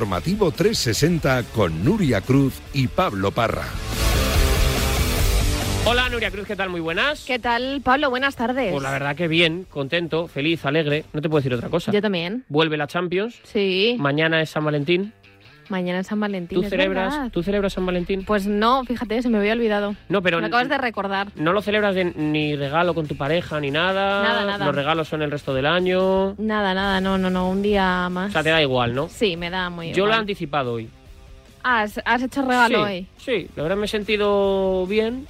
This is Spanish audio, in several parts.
Informativo 360 con Nuria Cruz y Pablo Parra. Hola Nuria Cruz, ¿qué tal? Muy buenas. ¿Qué tal, Pablo? Buenas tardes. Pues la verdad que bien, contento, feliz, alegre. No te puedo decir otra cosa. Yo también. Vuelve la Champions. Sí. Mañana es San Valentín. Mañana es San Valentín. ¿Tú celebras. ¿Tú celebras San Valentín? Pues no, fíjate, se me había olvidado. No, pero Me acabas de recordar. no lo celebras de ni regalo con tu pareja ni nada. Nada, nada. Los regalos son el resto del año. Nada, nada, no, no, no, un día más. O sea, te da igual, ¿no? Sí, me da muy Yo lo he anticipado hoy. Ah, ¿Has, has hecho regalo sí, hoy? Sí, la verdad me he sentido bien.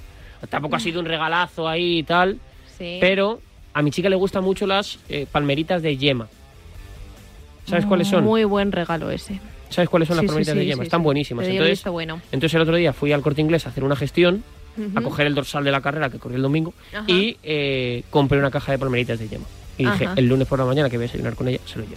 Tampoco ha sido un regalazo ahí y tal. Sí. Pero a mi chica le gustan mucho las eh, palmeritas de yema. ¿Sabes cuáles son? Muy buen regalo ese. ¿Sabes cuáles son Sí, las sí, de yema? Están buenísimas. Entonces, bueno. entonces el otro día fui al corte inglés a hacer una gestión, a coger el dorsal de la carrera que corrió el domingo Ajá. y eh, compré una caja de palmeritas de yema. Y dije, el lunes por la mañana que voy a desayunar con ella, se lo llevo.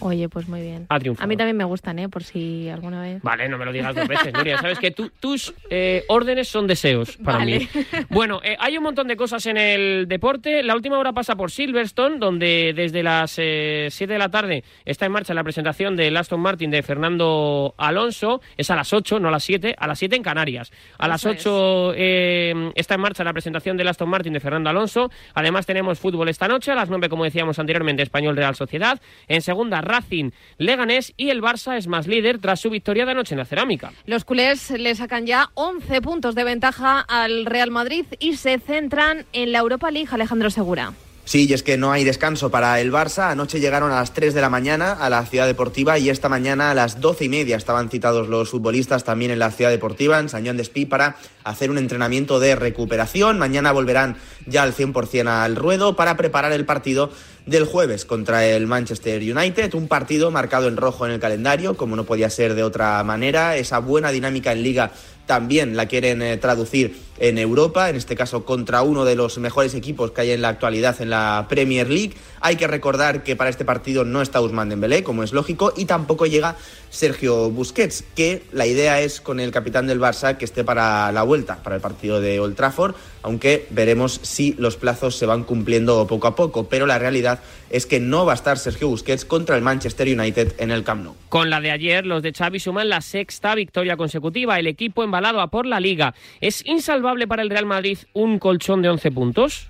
Oye, pues muy bien. Ha triunfado. A mí también me gustan, ¿eh? Por si alguna vez. Vale, no me lo digas dos veces, Nuria. Sabes que tú- tus eh, órdenes son deseos para Vale. mí. Bueno, eh, hay un montón de cosas en el deporte. La última hora pasa por Silverstone, donde desde las 7 de la tarde está en marcha la presentación del Aston Martin de Fernando Alonso. Es a las 8, no a las 7, a las 7 en Canarias. A las Eso 8 eh, está en marcha la presentación del Aston Martin de Fernando Alonso. Además tenemos fútbol esta noche, a las 9, como decíamos anteriormente, Español Real Sociedad. En segunda, Racing Leganés y el Barça es más líder tras su victoria de anoche en la cerámica. Los culés le sacan ya 11 puntos de ventaja al Real Madrid y se centran en la Europa League, Alejandro Segura. Sí, y es que no hay descanso para el Barça. Anoche llegaron a las 3 de la mañana a la ciudad deportiva y esta mañana a las 12 y media estaban citados los futbolistas también en la ciudad deportiva, en San Joan de Espí, para hacer un entrenamiento de recuperación. Mañana volverán ya al 100% al ruedo para preparar el partido del jueves contra el Manchester United. Un partido marcado en rojo en el calendario, como no podía ser de otra manera. Esa buena dinámica en liga también la quieren eh, traducir en Europa, en este caso contra uno de los mejores equipos que hay en la actualidad en la Premier League. Hay que recordar que para este partido no está Ousmane Dembélé, como es lógico, y tampoco llega Sergio Busquets, que la idea es con el capitán del Barça que esté para la vuelta, para el partido de Old Trafford, aunque veremos si los plazos se van cumpliendo poco a poco, pero la realidad es que no va a estar Sergio Busquets contra el Manchester United en el Camp Nou. Con la de ayer, los de Xavi suman la sexta victoria consecutiva. El equipo embalado a por la Liga. ¿Es insalvable para el Real Madrid un colchón de 11 puntos?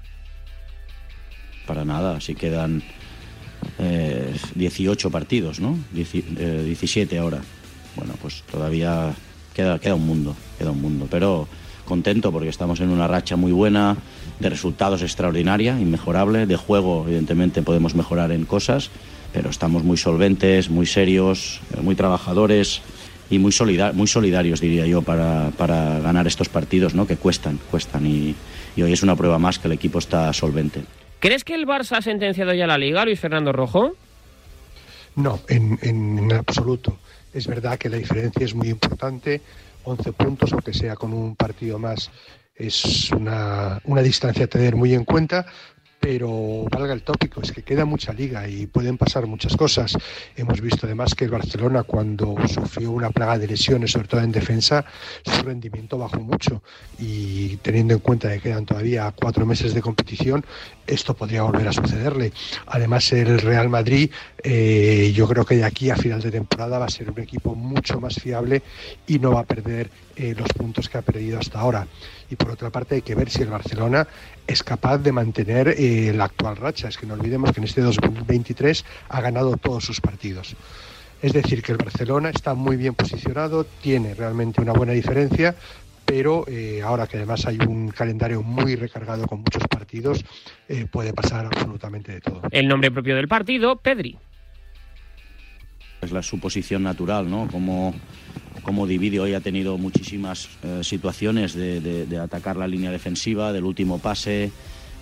Para nada, si quedan eh, 18 partidos, ¿no? Dieci- eh, 17 ahora. Bueno, pues todavía queda, queda un mundo, queda un mundo. Pero contento porque estamos en una racha muy buena, de resultados extraordinaria, inmejorable. De juego, evidentemente, podemos mejorar en cosas, pero estamos muy solventes, muy serios, eh, muy trabajadores y muy, solida- muy solidarios, diría yo, para, para ganar estos partidos, ¿no? Que cuestan, cuestan. Y, y hoy es una prueba más que el equipo está solvente. ¿Crees que el Barça ha sentenciado ya la Liga, Luis Fernando Rojo? No, en, en- en absoluto. Es verdad que la diferencia es muy importante. 11 puntos, aunque sea con un partido más, es una, una distancia a tener muy en cuenta. Pero valga el tópico, es que queda mucha liga y pueden pasar muchas cosas. Hemos visto además que el Barcelona, cuando sufrió una plaga de lesiones, sobre todo en defensa, su rendimiento bajó mucho. Y teniendo en cuenta que quedan todavía cuatro meses de competición, esto podría volver a sucederle. Además, el Real Madrid, eh, yo creo que de aquí a final de temporada va a ser un equipo mucho más fiable y no va a perder eh, los puntos que ha perdido hasta ahora. Y por otra parte, hay que ver si el Barcelona es capaz de mantener eh, la actual racha. Es que no olvidemos que en este 2023 ha ganado todos sus partidos. Es decir, que el Barcelona está muy bien posicionado, tiene realmente una buena diferencia, pero eh, ahora que además hay un calendario muy recargado con muchos partidos, eh, puede pasar absolutamente de todo. El nombre propio del partido, Pedri. Es la su posición natural, ¿no? Como, como divide hoy ha tenido muchísimas eh, situaciones de, atacar la línea defensiva, del último pase,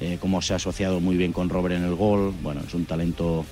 eh, cómo se ha asociado muy bien con Robert en el gol. Bueno, es un talento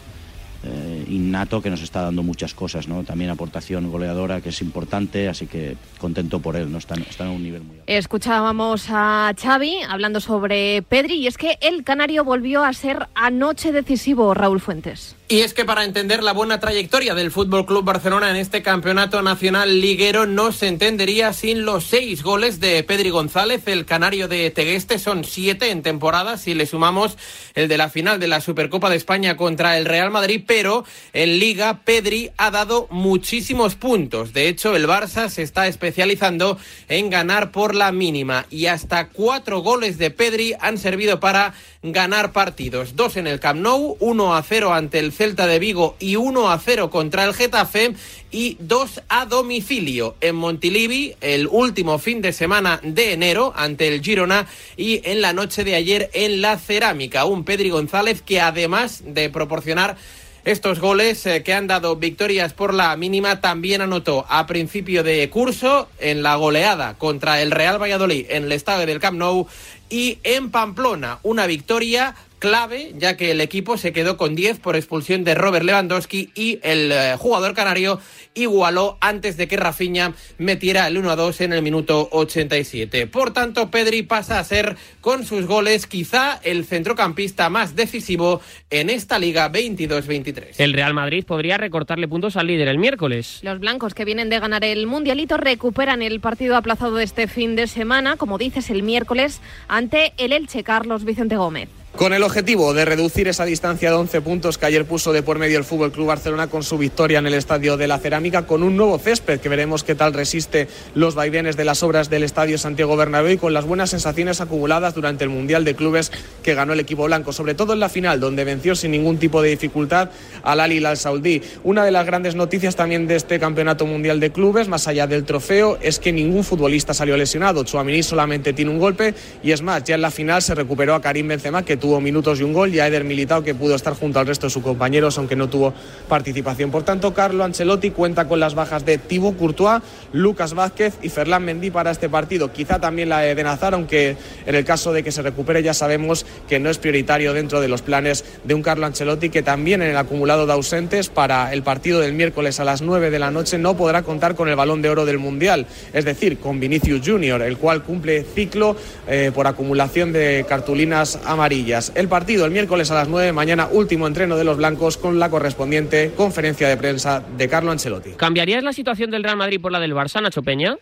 eh, innato que nos está dando muchas cosas, ¿no? También aportación goleadora que es importante, así que contento por él, ¿no? Está, está en un nivel muy alto. Escuchábamos a Xavi hablando sobre Pedri y es que el canario volvió a ser anoche decisivo, Raúl Fuentes. Y es que para entender la buena trayectoria del Fútbol Club Barcelona en este campeonato nacional liguero no se entendería sin los seis goles de Pedri González, el canario de Tegueste. Son siete en temporada si le sumamos el de la final de la Supercopa de España contra el Real Madrid. Pero en Liga, Pedri ha dado muchísimos puntos. De hecho, el Barça se está especializando en ganar por la mínima y hasta cuatro goles de Pedri han servido para ganar partidos. Dos en el Camp Nou, uno a cero ante el Celta de Vigo y 1 a 0 contra el Getafe y 2 a domicilio en Montilivi el último fin de semana de enero ante el Girona y en la noche de ayer en la Cerámica. Un Pedri González que además de proporcionar estos goles eh, que han dado victorias por la mínima también anotó a principio de curso en la goleada contra el Real Valladolid en el estadio del Camp Nou y en Pamplona una victoria clave, ya que el equipo se quedó con 10 por expulsión de Robert Lewandowski y el eh, jugador canario igualó antes de que Rafinha metiera el 1-2 en el minuto 87. Por tanto, Pedri pasa a ser con sus goles quizá el centrocampista más decisivo en esta Liga 22-23. El Real Madrid podría recortarle puntos al líder el miércoles. Los blancos que vienen de ganar el Mundialito recuperan el partido aplazado de este fin de semana, como dices, el miércoles ante el Elche Carlos Vicente Gómez. Con el objetivo de reducir esa distancia de 11 puntos que ayer puso de por medio el Fútbol Club Barcelona con su victoria en el Estadio de la Cerámica, con un nuevo césped que veremos qué tal resiste los vaivenes de las obras del Estadio Santiago Bernabéu y con las buenas sensaciones acumuladas durante el Mundial de Clubes que ganó el equipo blanco, sobre todo en la final, donde venció sin ningún tipo de dificultad al Al Hilal Saudí. Una de las grandes noticias también de este Campeonato Mundial de Clubes, más allá del trofeo, es que ningún futbolista salió lesionado. Chuamini solamente tiene un golpe y es más, ya en la final se recuperó a Karim Benzema que tuvo minutos y un gol, y a Eder Militao que pudo estar junto al resto de sus compañeros, aunque no tuvo participación. Por tanto, Carlo Ancelotti cuenta con las bajas de Thibaut Courtois, Lucas Vázquez y Ferland Mendy para este partido. Quizá también la de Nazar, aunque en el caso de que se recupere ya sabemos que no es prioritario dentro de los planes de un Carlo Ancelotti que también en el acumulado de ausentes para el partido del miércoles a las 9 de la noche no podrá contar con el balón de oro del Mundial, es decir, con Vinicius Junior, el cual cumple ciclo eh, por acumulación de cartulinas amarillas. El partido el miércoles a las 9, mañana último entreno de los blancos con la correspondiente conferencia de prensa de Carlo Ancelotti. ¿Cambiarías la situación del Real Madrid por la del Barça, Nacho Peña?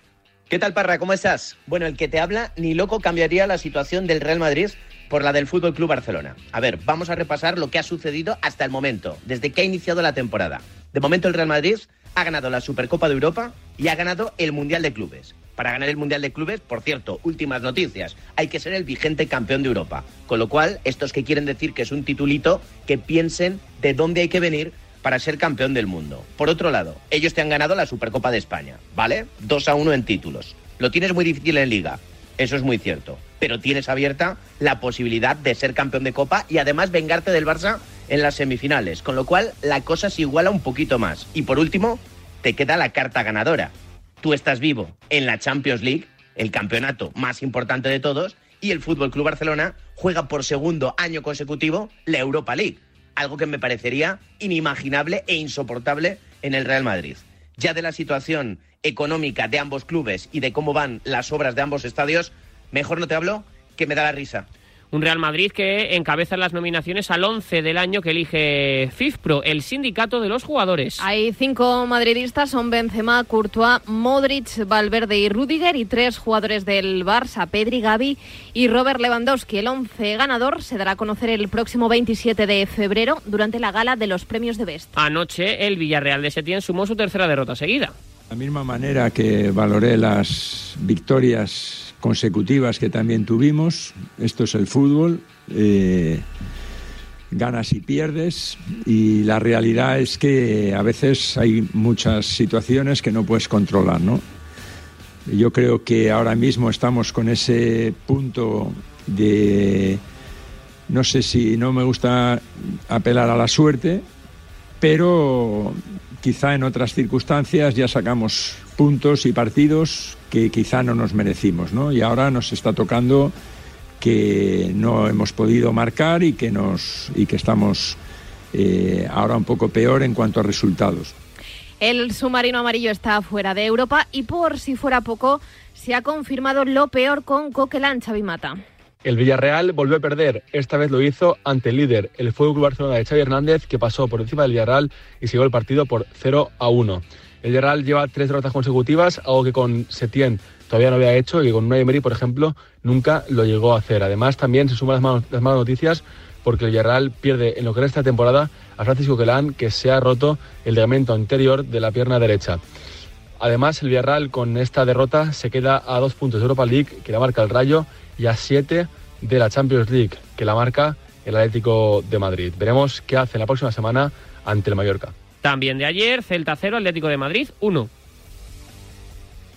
¿Qué tal, Parra? ¿Cómo estás? Bueno, el que te habla, ni loco cambiaría la situación del Real Madrid por la del Fútbol Club Barcelona. A ver, vamos a repasar lo que ha sucedido hasta el momento, desde que ha iniciado la temporada. De momento, el Real Madrid ha ganado la Supercopa de Europa y ha ganado el Mundial de Clubes. Para ganar el Mundial de Clubes, por cierto, últimas noticias, hay que ser el vigente campeón de Europa. Con lo cual, estos que quieren decir que es un titulito, que piensen de dónde hay que venir para ser campeón del mundo. Por otro lado, ellos te han ganado la Supercopa de España, ¿vale? 2 a 1 en títulos. Lo tienes muy difícil en liga, eso es muy cierto. Pero tienes abierta la posibilidad de ser campeón de Copa y además vengarte del Barça en las semifinales. Con lo cual, la cosa se iguala un poquito más. Y por último, te queda la carta ganadora tú estás vivo en la Champions League, el campeonato más importante de todos, y el Fútbol Club Barcelona juega por segundo año consecutivo la Europa League, algo que me parecería inimaginable e insoportable en el Real Madrid. Ya de la situación económica de ambos clubes y de cómo van las obras de ambos estadios, mejor no te hablo, que me da la risa un Real Madrid que encabeza las nominaciones al 11 del año que elige FIFPRO, el sindicato de los jugadores. Hay cinco madridistas, son Benzema, Courtois, Modric, Valverde y Rudiger y tres jugadores del Barça, Pedri, Gavi y Robert Lewandowski. El 11 ganador se dará a conocer el próximo 27 de febrero durante la gala de los premios de Best. Anoche el Villarreal de Setién sumó su tercera derrota seguida. De la misma manera que valoré las victorias consecutivas que también tuvimos. Esto es el fútbol. Eh, ganas y pierdes y la realidad es que a veces hay muchas situaciones que no puedes controlar, ¿no? Yo creo que ahora mismo estamos con ese punto de no sé si no me gusta apelar a la suerte, pero quizá en otras circunstancias ya sacamos puntos y partidos que quizá no nos merecimos, ¿no? Y ahora nos está tocando que no hemos podido marcar y que nos y que estamos eh, ahora un poco peor en cuanto a resultados. El submarino amarillo está fuera de Europa y por si fuera poco se ha confirmado lo peor con Coquelin Chavimata. El Villarreal volvió a perder, esta vez lo hizo ante el líder, el Fútbol Club Barcelona de Xavi Hernández, que pasó por encima del Villarreal y siguió el partido por 0 a 1. El Villarreal lleva tres derrotas consecutivas, algo que con Setién todavía no había hecho y que con Unai Emery, por ejemplo, nunca lo llegó a hacer. Además, también se suman las malas, las malas noticias porque el Villarreal pierde en lo que era esta temporada a Francisco Quelán, que se ha roto el ligamento anterior de la pierna derecha. Además, el Villarreal con esta derrota se queda a dos puntos de Europa League, que la marca el Rayo, y a siete de la Champions League, que la marca el Atlético de Madrid. Veremos qué hace la próxima semana ante el Mallorca. También de ayer, Celta 0, Atlético de Madrid 1.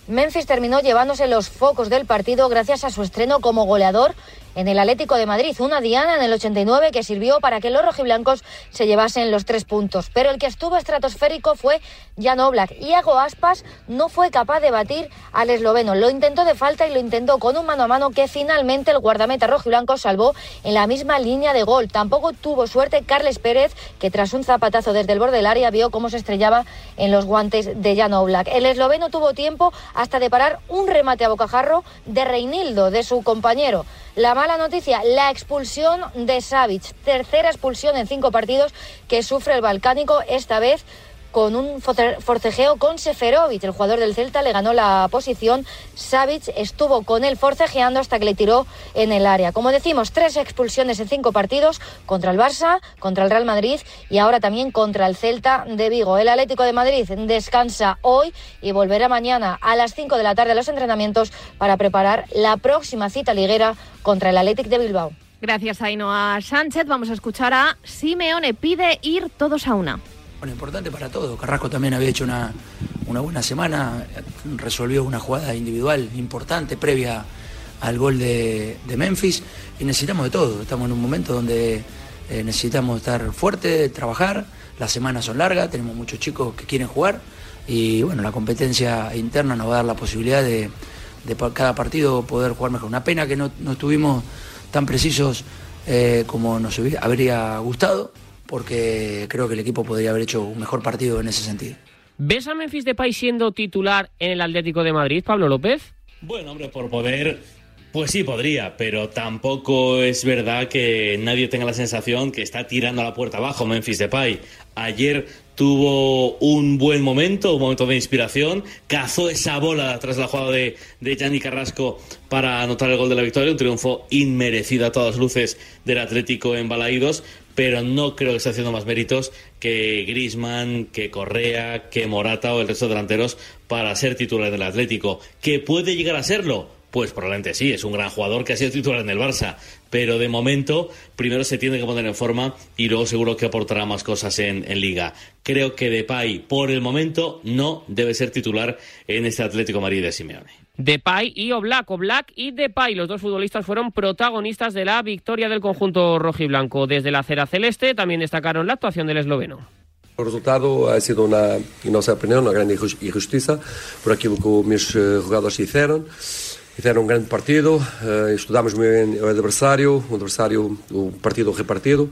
Memphis terminó llevándose los focos del partido gracias a su estreno como goleador en el Atlético de Madrid. Una diana en el 89 que sirvió para que los rojiblancos se llevasen los tres puntos. Pero el que estuvo estratosférico fue Jan Oblak. Iago Aspas no fue capaz de batir al esloveno. Lo intentó de falta y lo intentó con un mano a mano que finalmente el guardameta rojiblanco salvó en la misma línea de gol. Tampoco tuvo suerte Carles Pérez, que tras un zapatazo desde el borde del área vio cómo se estrellaba en los guantes de Jan Oblak. El esloveno tuvo tiempo hasta de parar un remate a bocajarro de Reinildo, de su compañero. Mala noticia, la expulsión de Savic. Tercera expulsión en cinco partidos que sufre el balcánico, esta vez con un forcejeo con Seferovic. El jugador del Celta le ganó la posición. Savic estuvo con él forcejeando hasta que le tiró en el área. Como decimos, tres expulsiones en cinco partidos contra el Barça, contra el Real Madrid y ahora también contra el Celta de Vigo. El Atlético de Madrid descansa hoy y volverá mañana a las 5 de la tarde a los entrenamientos para preparar la próxima cita liguera contra el Athletic de Bilbao. Gracias, Ainhoa Sánchez. Vamos a escuchar a Simeone. Pide ir todos a una. Bueno, importante para todo. Carrasco también había hecho una, una buena semana, resolvió una jugada individual importante previa al gol de, Memphis y necesitamos de todo. Estamos en un momento donde eh, necesitamos estar fuerte, trabajar. Las semanas son largas, tenemos muchos chicos que quieren jugar y bueno, la competencia interna nos va a dar la posibilidad de, de cada partido poder jugar mejor. Una pena que no, no estuvimos tan precisos eh, como nos habría gustado, porque creo que el equipo podría haber hecho un mejor partido en ese sentido. ¿Ves a Memphis Depay siendo titular en el Atlético de Madrid, Pablo López? Bueno, hombre, por poder, pues sí podría, pero tampoco es verdad que nadie tenga la sensación que está tirando a la puerta abajo Memphis Depay. Ayer tuvo un buen momento, un momento de inspiración, cazó esa bola tras la jugada de, de Gianni Carrasco para anotar el gol de la victoria, un triunfo inmerecido a todas luces del Atlético en Balaídos, pero no creo que esté haciendo más méritos que Grisman, que Correa, que Morata o el resto de delanteros para ser titular del Atlético. ¿Que puede llegar a serlo? Pues probablemente sí, es un gran jugador que ha sido titular en el Barça, pero de momento primero se tiene que poner en forma y luego seguro que aportará más cosas en, en Liga. Creo que Depay por el momento no debe ser titular en este Atlético Madrid de Simeone. Depay y Oblak. Oblak y Depay, los dos futbolistas fueron protagonistas de la victoria del conjunto rojiblanco. Desde la acera celeste también destacaron la actuación del esloveno. O resultado ha sido una, en nossa opinião, uma grande injus- injustiça por aquilo que meus eh, fizeram. Fizeram um grande partido, eh, estudamos muy bien o adversário, o adversário, o partido repartido,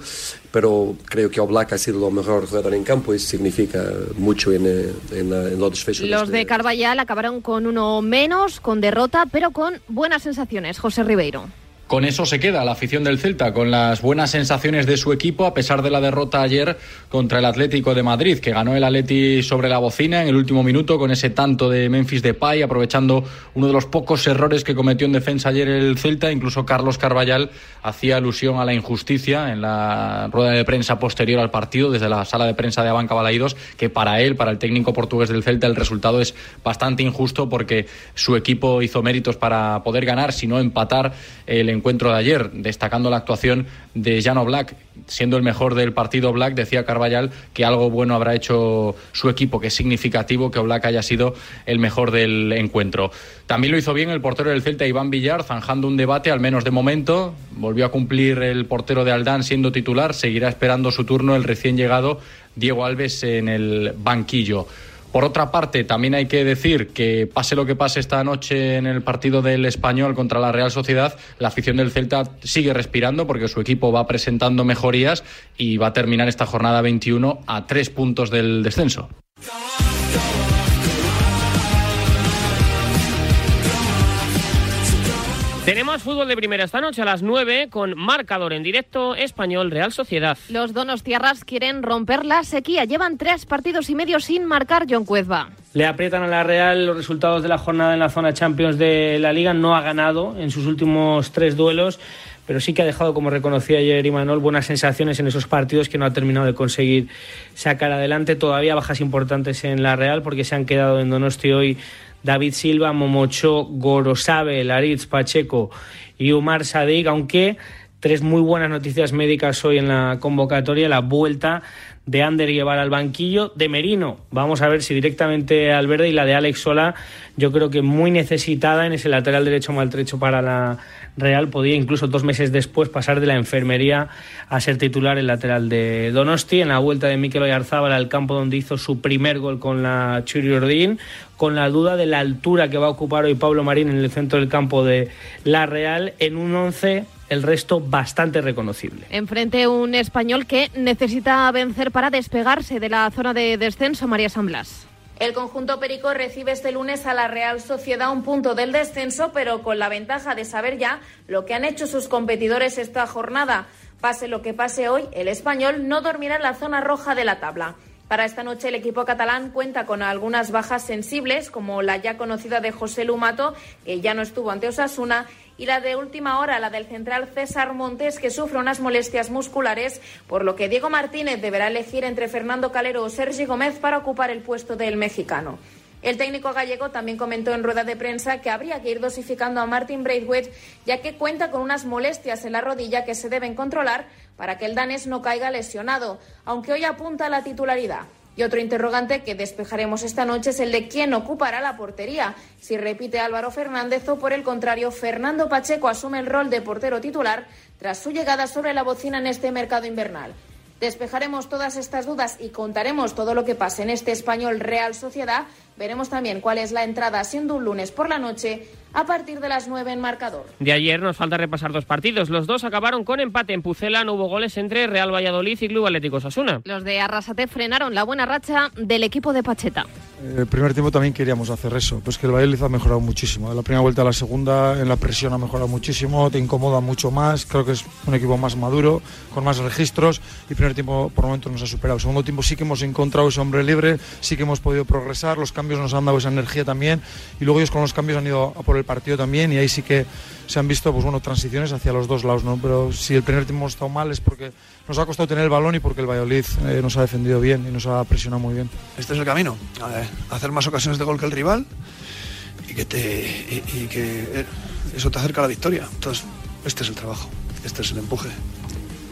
pero creo que o Black ha sido o mejor jugador en campo y significa mucho en, en, en los desfechos. Los de Carvallal acabaron con uno menos, con derrota, pero con buenas sensaciones. José Ribeiro. Con eso se queda la afición del Celta, con las buenas sensaciones de su equipo, a pesar de la derrota ayer contra el Atlético de Madrid, que ganó el Atleti sobre la bocina en el último minuto con ese tanto de Memphis Depay, aprovechando uno de los pocos errores que cometió en defensa ayer el Celta. Incluso Carlos Carballal hacía alusión a la injusticia en la rueda de prensa posterior al partido, desde la sala de prensa de Abanca Balaídos, que para él, para el técnico portugués del Celta, el resultado es bastante injusto porque su equipo hizo méritos para poder ganar, si no empatar el encuentro de ayer, destacando la actuación de Jano Black, siendo el mejor del partido Black, decía Carballal que algo bueno habrá hecho su equipo, que es significativo que Black haya sido el mejor del encuentro. También lo hizo bien el portero del Celta, Iván Villar, zanjando un debate, al menos de momento. Volvió a cumplir el portero de Aldán siendo titular, seguirá esperando su turno el recién llegado Diego Alves en el banquillo. Por otra parte, también hay que decir que pase lo que pase esta noche en el partido del Español contra la Real Sociedad, la afición del Celta sigue respirando porque su equipo va presentando mejorías y va a terminar esta jornada 21 a tres puntos del descenso. Tenemos fútbol de primera esta noche a las 9 con marcador en directo español Real Sociedad. Los donostiarras quieren romper la sequía. Llevan tres partidos y medio sin marcar John Cuezba. Le aprietan a la Real los resultados de la jornada en la zona Champions de la Liga. No ha ganado en sus últimos tres duelos pero sí que ha dejado, como reconocía ayer Imanol, buenas sensaciones en esos partidos que no ha terminado de conseguir sacar adelante. Todavía bajas importantes en la Real porque se han quedado en Donosti hoy David Silva, Momocho, Gorosabe, Laritz, Pacheco y Umar Sadik, aunque tres muy buenas noticias médicas hoy en la convocatoria, la vuelta de Ander llevar al banquillo, de Merino, vamos a ver si directamente al verde y la de Alex Sola, yo creo que muy necesitada en ese lateral derecho maltrecho para la Real, podía incluso dos meses después pasar de la enfermería a ser titular el lateral de Donosti, en la vuelta de Mikel Oyarzábal al campo donde hizo su primer gol con la Churi Ordín, con la duda de la altura que va a ocupar hoy Pablo Marín en el centro del campo de la Real, en un once el resto bastante reconocible. Enfrente un español que necesita vencer para despegarse de la zona de descenso, María San Blas. El conjunto Perico recibe este lunes a la Real Sociedad un punto del descenso, pero con la ventaja de saber ya lo que han hecho sus competidores esta jornada. Pase lo que pase hoy, el español no dormirá en la zona roja de la tabla. Para esta noche el equipo catalán cuenta con algunas bajas sensibles, como la ya conocida de José Lumato, que ya no estuvo ante Osasuna, y la de última hora, la del central César Montes, que sufre unas molestias musculares, por lo que Diego Martínez deberá elegir entre Fernando Calero o Sergi Gómez para ocupar el puesto del mexicano. El técnico gallego también comentó en rueda de prensa que habría que ir dosificando a Martin Braithwaite, ya que cuenta con unas molestias en la rodilla que se deben controlar para que el danés no caiga lesionado, aunque hoy apunta a la titularidad. Y otro interrogante que despejaremos esta noche es el de quién ocupará la portería, si repite Álvaro Fernández o por el contrario Fernando Pacheco asume el rol de portero titular tras su llegada sobre la bocina en este mercado invernal. Despejaremos todas estas dudas y contaremos todo lo que pasa en este español Real Sociedad. Veremos también cuál es la entrada siendo un lunes por la noche a partir de las 9 en marcador. De ayer nos falta repasar dos partidos. Los dos acabaron con empate en Pucela. No hubo goles entre Real Valladolid y Club Atlético Sasuna. Los de Arrasate frenaron la buena racha del equipo de Pacheta. El eh, primer tiempo también queríamos hacer eso, pues que el Valladolid ha mejorado muchísimo. De la primera vuelta a la segunda, en la presión ha mejorado muchísimo, te incomoda mucho más. Creo que es un equipo más maduro, con más registros. Y primer tiempo por momentos nos ha superado. Segundo tiempo sí que hemos encontrado ese hombre libre, sí que hemos podido progresar. Los cambios nos han dado esa energía también. Y luego ellos con los cambios han ido a por el partido también. Y ahí sí que se han visto pues bueno, transiciones hacia los dos lados. ¿no? Pero si el primer tiempo hemos estado mal es porque nos ha costado tener el balón y porque el Valladolid eh, nos ha defendido bien y nos ha presionado muy bien. Este es el camino, hacer más ocasiones de gol que el rival y que, te, y, que eh, eso te acerca a la victoria. Entonces, este es el trabajo, este es el empuje.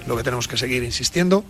Lo que tenemos que seguir insistiendo.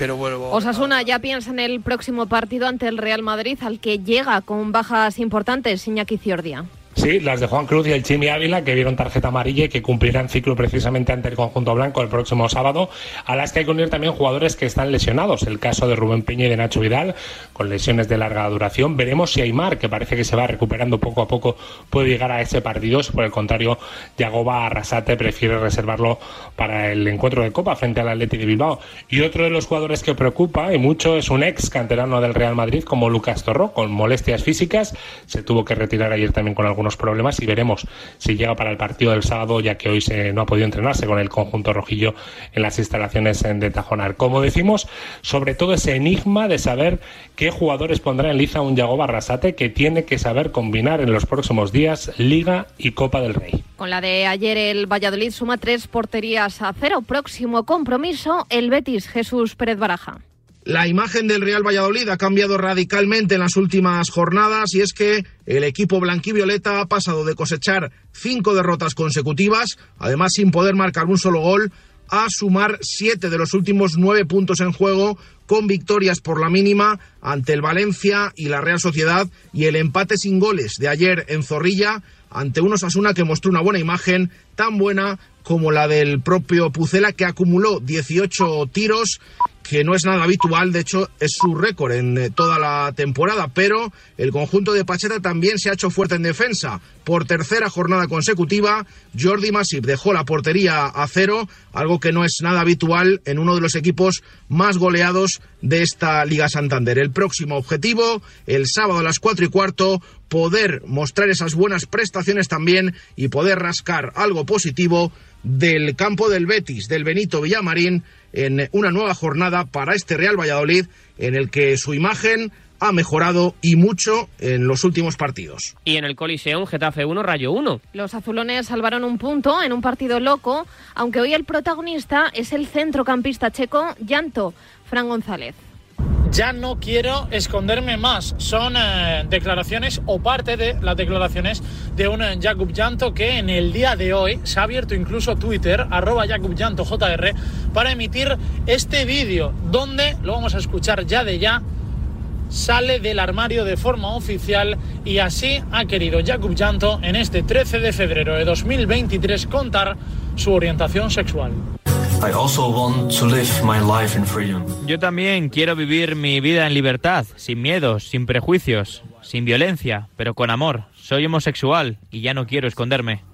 Pero vuelvo Osasuna ya piensa en el próximo partido ante el Real Madrid, al que llega con bajas importantes, Iñaki Ciordia. Sí, las de Juan Cruz y el Chimi Ávila, que vieron tarjeta amarilla y que cumplirán ciclo precisamente ante el conjunto blanco el próximo sábado, a las que hay que unir también jugadores que están lesionados. El caso de Rubén Peña y de Nacho Vidal, con lesiones de larga duración. Veremos si Aymar, que parece que se va recuperando poco a poco, puede llegar a ese partido. Si por el contrario, Yagoba Arrasate prefiere reservarlo para el encuentro de Copa frente al Atleti de Bilbao. Y otro de los jugadores que preocupa y mucho es un ex canterano del Real Madrid como Lucas Torro, con molestias físicas. Se tuvo que retirar ayer también con algunos problemas y veremos si llega para el partido del sábado, ya que hoy se, no ha podido entrenarse con el conjunto rojillo en las instalaciones de Tajonar. Como decimos, sobre todo ese enigma de saber qué jugadores pondrá en liza un Yago Barrasate que tiene que saber combinar en los próximos días Liga y Copa del Rey. Con la de ayer el Valladolid suma tres porterías a cero. Próximo compromiso, el Betis Jesús Pérez Baraja. La imagen del Real Valladolid ha cambiado radicalmente en las últimas jornadas y es que el equipo blanquivioleta ha pasado de cosechar cinco derrotas consecutivas, además sin poder marcar un solo gol, a sumar siete de los últimos nueve puntos en juego con victorias por la mínima ante el Valencia y la Real Sociedad y el empate sin goles de ayer en Zorrilla ante un Osasuna que mostró una buena imagen, tan buena como la del propio Pucela que acumuló 18 tiros que no es nada habitual, de hecho es su récord en eh, toda la temporada, pero el conjunto de Pacheta también se ha hecho fuerte en defensa. Por tercera jornada consecutiva, Jordi Masip dejó la portería a cero, algo que no es nada habitual en uno de los equipos más goleados de esta Liga Santander. El próximo objetivo, el sábado a las cuatro y cuarto, poder mostrar esas buenas prestaciones también y poder rascar algo positivo del campo del Betis, del Benito Villamarín, en una nueva jornada para este Real Valladolid, en el que su imagen ha mejorado y mucho en los últimos partidos. Y en el Coliseum, Getafe 1, Rayo 1. Los azulones salvaron un punto en un partido loco, aunque hoy el protagonista es el centrocampista checo Llanto, Fran González ya no quiero esconderme más. Son eh, declaraciones o parte de las declaraciones de un eh, Jakub Janto que en el día de hoy se ha abierto incluso Twitter, arroba Jakub Janto JR, para emitir este vídeo donde, lo vamos a escuchar ya de ya, sale del armario de forma oficial y así ha querido Jakub Janto en este 13 de febrero de 2023 contar su orientación sexual. Yo también quiero vivir mi vida en libertad, sin miedos, sin prejuicios, sin violencia, pero con amor. Soy homosexual y ya no quiero esconderme.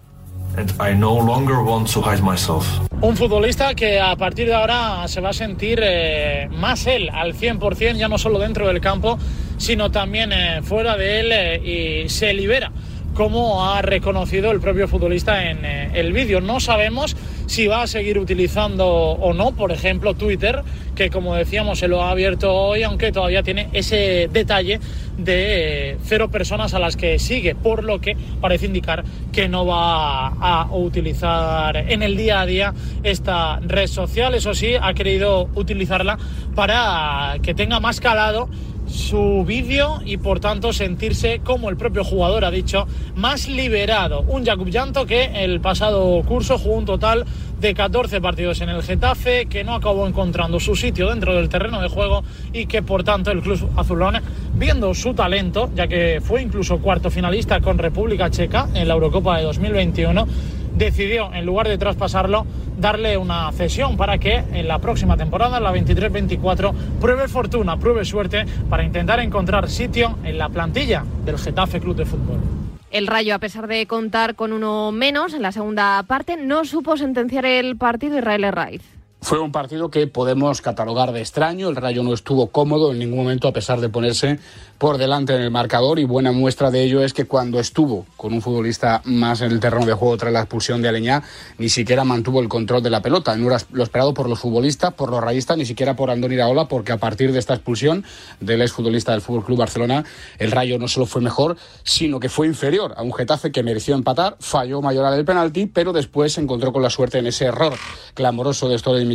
Un futbolista que a partir de ahora se va a sentir eh, más él al 100%, ya no solo dentro del campo, sino también eh, fuera de él eh, y se libera como ha reconocido el propio futbolista en eh, el vídeo. No sabemos si va a seguir utilizando o no, por ejemplo, Twitter, que como decíamos se lo ha abierto hoy, aunque todavía tiene ese detalle de eh, cero personas a las que sigue, por lo que parece indicar que no va a utilizar en el día a día esta red social. Eso sí, ha querido utilizarla para que tenga más calado su vídeo y por tanto sentirse, como el propio jugador ha dicho, más liberado. Un Jakub Llanto que el pasado curso jugó un total de 14 partidos en el Getafe, que no acabó encontrando su sitio dentro del terreno de juego y que por tanto el club azulón, viendo su talento, ya que fue incluso cuarto finalista con República Checa en la Eurocopa de 2021, decidió, en lugar de traspasarlo, darle una cesión para que en la próxima temporada, la 23-24, pruebe fortuna, pruebe suerte para intentar encontrar sitio en la plantilla del Getafe Club de Fútbol. El Rayo, a pesar de contar con uno menos en la segunda parte, no supo sentenciar el partido Israel Herraiz. Fue un partido que podemos catalogar de extraño. El Rayo no estuvo cómodo en ningún momento a pesar de ponerse por delante en el marcador y buena muestra de ello es que cuando estuvo con un futbolista más en el terreno de juego tras la expulsión de Aleñá, ni siquiera mantuvo el control de la pelota. No era lo esperado por los futbolistas, por los rayistas, ni siquiera por Andoni Iraola, porque a partir de esta expulsión del exfutbolista del Fútbol Club Barcelona, el Rayo no solo fue mejor, sino que fue inferior a un Getafe que mereció empatar, falló Mayoral el penalti, pero después se encontró con la suerte en ese error clamoroso de Story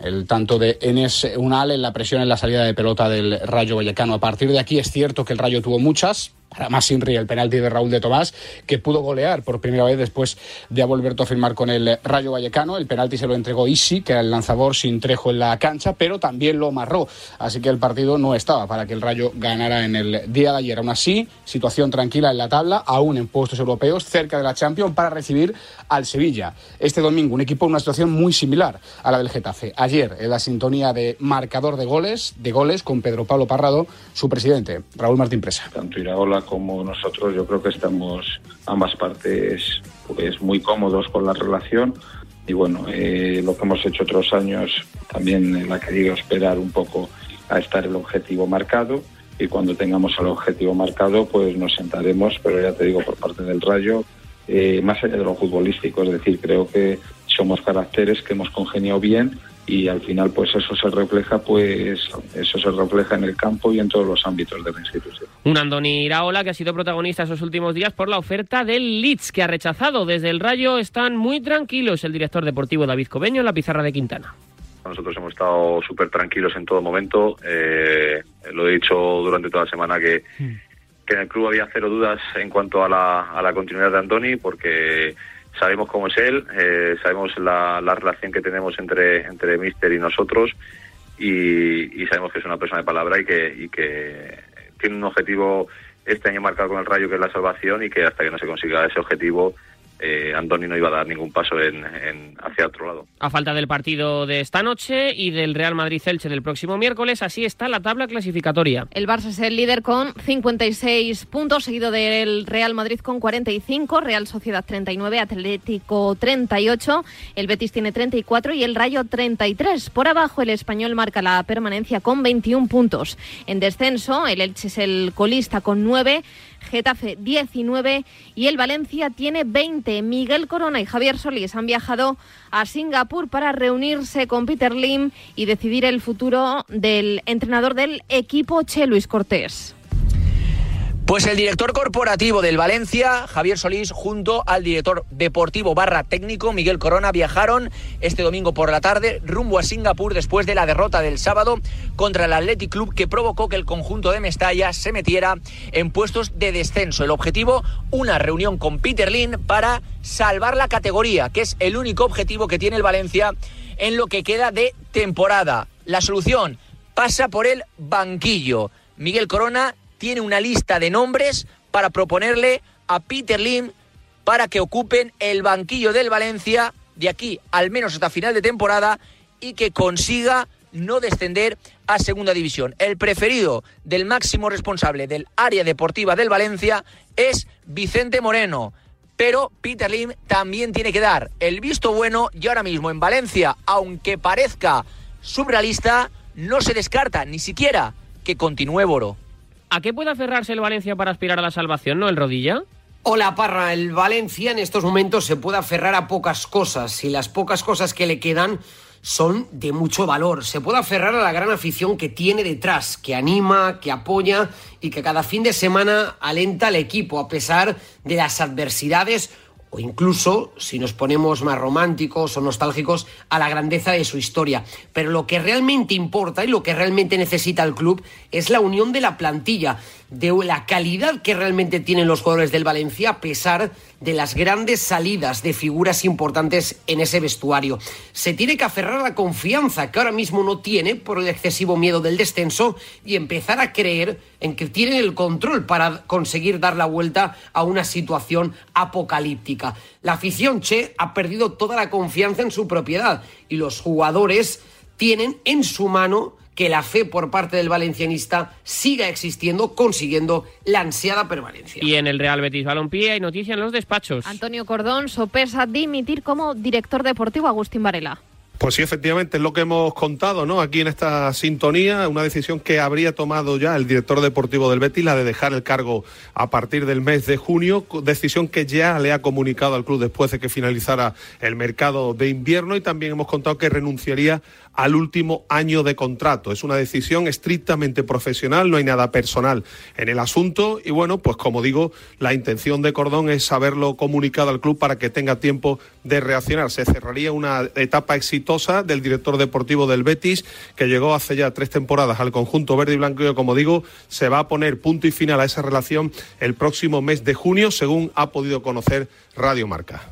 El tanto de Enes Unal en la presión en la salida de pelota del Rayo Vallecano. A partir de aquí es cierto que el Rayo tuvo muchas, más Inri el penalti de Raúl de Tomás, que pudo golear por primera vez después de vuelto a firmar con el Rayo Vallecano. El penalti se lo entregó Isi, que era el lanzador sin trejo en la cancha, pero también lo amarró. Así que el partido no estaba para que el Rayo ganara en el día de ayer. Aún así, situación tranquila en la tabla, aún en puestos europeos, cerca de la Champions, para recibir al Sevilla. Este domingo, un equipo en una situación muy similar a la del Getafe. Ayer, en la sintonía de marcador de goles, de goles con Pedro Pablo Parrado, su presidente, Raúl Martín Presa. Como nosotros, yo creo que estamos ambas partes pues muy cómodos con la relación. Y bueno, eh, lo que hemos hecho otros años también la querido esperar un poco a estar el objetivo marcado. Y cuando tengamos el objetivo marcado pues nos sentaremos, pero ya te digo por parte del Rayo, eh, más allá de lo futbolístico, es decir, creo que somos caracteres que hemos congeniado bien y al final pues eso se refleja pues eso se refleja en el campo y en todos los ámbitos de la institución. Un Andoni Iraola que ha sido protagonista esos últimos días por la oferta del Leeds que ha rechazado desde el Rayo están muy tranquilos el director deportivo David Cobeño en la pizarra de Quintana. Nosotros hemos estado súper tranquilos en todo momento. Eh, lo he dicho durante toda la semana que, que en el club había cero dudas en cuanto a la, a la continuidad de Andoni porque sabemos cómo es él, eh, sabemos la, relación que tenemos entre, entre Mister y nosotros y, sabemos que es una persona de palabra y que, y que tiene un objetivo este año marcado con el Rayo que es la salvación y que hasta que no se consiga ese objetivo eh, Andoni no iba a dar ningún paso en, hacia otro lado. A falta del partido de esta noche y del Real Madrid-Elche del próximo miércoles, así está la tabla clasificatoria. El Barça es el líder con 56 puntos, seguido del Real Madrid con 45, Real Sociedad 39, Atlético 38, el Betis tiene 34 y el Rayo 33. Por abajo el Español marca la permanencia con 21 puntos. En descenso, el Elche es el colista con 9, Getafe 19 y el Valencia tiene 20. Miguel Corona y Javier Solís han viajado a Singapur para reunirse con Peter Lim y decidir el futuro del entrenador del equipo Che Luis Cortés. Pues el director corporativo del Valencia, Javier Solís, junto al director deportivo barra técnico, Miguel Corona, viajaron este domingo por la tarde rumbo a Singapur después de la derrota del sábado contra el Athletic Club que provocó que el conjunto de Mestalla se metiera en puestos de descenso. El objetivo, una reunión con Peter Lin para salvar la categoría, que es el único objetivo que tiene el Valencia en lo que queda de temporada. La solución pasa por el banquillo. Miguel Corona tiene una lista de nombres para proponerle a Peter Lim para que ocupen el banquillo del Valencia de aquí al menos hasta final de temporada y que consiga no descender a segunda división. El preferido del máximo responsable del área deportiva del Valencia es Vicente Moreno. Pero Peter Lim también tiene que dar el visto bueno y ahora mismo en Valencia, aunque parezca surrealista, no se descarta ni siquiera que continúe Boro. ¿A qué puede aferrarse el Valencia para aspirar a la salvación, no el Rodilla? Hola Parra, el Valencia en estos momentos se puede aferrar a pocas cosas y las pocas cosas que le quedan son de mucho valor. Se puede aferrar a la gran afición que tiene detrás, que anima, que apoya y que cada fin de semana alenta al equipo a pesar de las adversidades o incluso, si nos ponemos más románticos o nostálgicos, a la grandeza de su historia. Pero lo que realmente importa y lo que realmente necesita el club es la unión de la plantilla, de la calidad que realmente tienen los jugadores del Valencia a pesar de las grandes salidas de figuras importantes en ese vestuario. Se tiene que aferrar la confianza que ahora mismo no tiene por el excesivo miedo del descenso y empezar a creer en que tienen el control para conseguir dar la vuelta a una situación apocalíptica. La afición Che ha perdido toda la confianza en su propiedad y los jugadores tienen en su mano que la fe por parte del valencianista siga existiendo, consiguiendo la ansiada permanencia. Y en el Real Betis Balompié hay noticia en los despachos. Antonio Cordón sopesa dimitir como director deportivo Agustín Varela. Pues sí, efectivamente, es lo que hemos contado, ¿no? Aquí en esta sintonía, una decisión que habría tomado ya el director deportivo del Betis, la de dejar el cargo a partir del mes de junio, decisión que ya le ha comunicado al club después de que finalizara el mercado de invierno y también hemos contado que renunciaría al último año de contrato. Es una decisión estrictamente profesional, no hay nada personal en el asunto y bueno, pues como digo, la intención de Cordón es haberlo comunicado al club para que tenga tiempo de reaccionar. Se cerraría una etapa exitosa del director deportivo del Betis que llegó hace ya tres temporadas al conjunto verde y blanco y como digo, se va a poner punto y final a esa relación el próximo mes de junio, según ha podido conocer Radio Marca.